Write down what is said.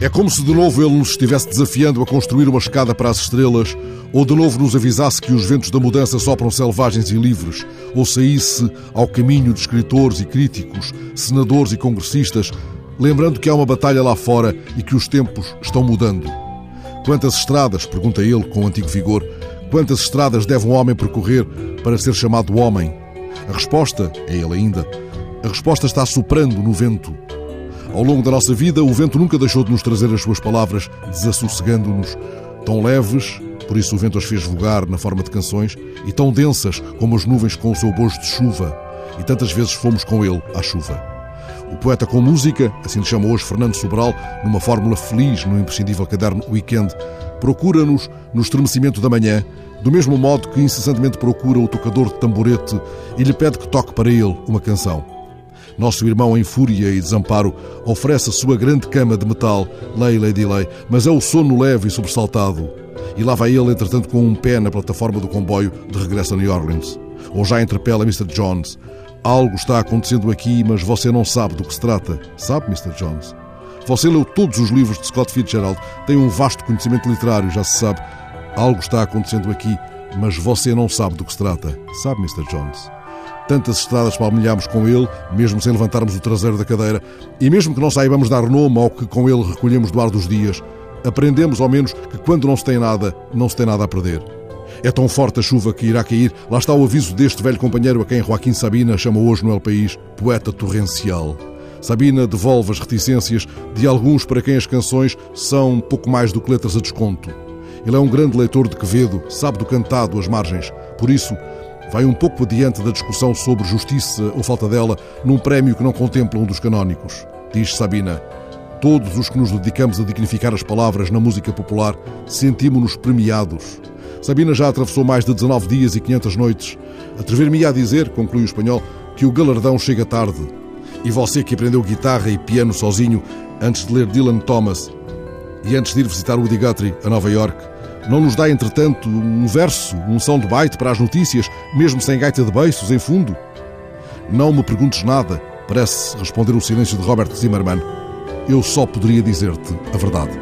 É como se de novo ele nos estivesse desafiando a construir uma escada para as estrelas, ou de novo nos avisasse que os ventos da mudança sopram selvagens e livres, ou saísse ao caminho de escritores e críticos, senadores e congressistas, lembrando que há uma batalha lá fora e que os tempos estão mudando. Quantas estradas, pergunta ele com antigo vigor, quantas estradas deve um homem percorrer para ser chamado homem? A resposta, é ele ainda, a resposta está soprando no vento. Ao longo da nossa vida, o vento nunca deixou de nos trazer as suas palavras, desassossegando-nos, tão leves, por isso o vento as fez vogar na forma de canções, e tão densas como as nuvens com o seu bojo de chuva, e tantas vezes fomos com ele à chuva. O poeta com música, assim lhe chama hoje Fernando Sobral, numa fórmula feliz no imprescindível caderno Weekend, procura-nos no estremecimento da manhã, do mesmo modo que incessantemente procura o tocador de tamborete e lhe pede que toque para ele uma canção. Nosso irmão em fúria e desamparo oferece a sua grande cama de metal, lei, lady lei, mas é o sono leve e sobressaltado. E lá vai ele, entretanto, com um pé na plataforma do comboio de regresso a New Orleans. Ou já interpela Mr. Jones. Algo está acontecendo aqui, mas você não sabe do que se trata. Sabe, Mr. Jones? Você leu todos os livros de Scott Fitzgerald, tem um vasto conhecimento literário, já se sabe. Algo está acontecendo aqui, mas você não sabe do que se trata. Sabe, Mr. Jones? Tantas estradas palmilhámos com ele, mesmo sem levantarmos o traseiro da cadeira, e mesmo que não saibamos dar nome ao que com ele recolhemos do ar dos dias, aprendemos ao menos que quando não se tem nada, não se tem nada a perder. É tão forte a chuva que irá cair, lá está o aviso deste velho companheiro a quem Joaquim Sabina chama hoje no El País poeta torrencial. Sabina devolve as reticências de alguns para quem as canções são pouco mais do que letras a desconto. Ele é um grande leitor de Quevedo, sabe do cantado às margens. Por isso, vai um pouco adiante da discussão sobre justiça ou falta dela num prémio que não contempla um dos canónicos. Diz Sabina: Todos os que nos dedicamos a dignificar as palavras na música popular sentimos-nos premiados. Sabina já atravessou mais de 19 dias e 500 noites. Atrever-me-ia a dizer, conclui o espanhol, que o galardão chega tarde. E você que aprendeu guitarra e piano sozinho antes de ler Dylan Thomas e antes de ir visitar Woody Guthrie a Nova York, não nos dá, entretanto, um verso, um soundbite para as notícias, mesmo sem gaita de beiços em fundo? Não me perguntes nada, parece responder o silêncio de Robert Zimmerman. Eu só poderia dizer-te a verdade.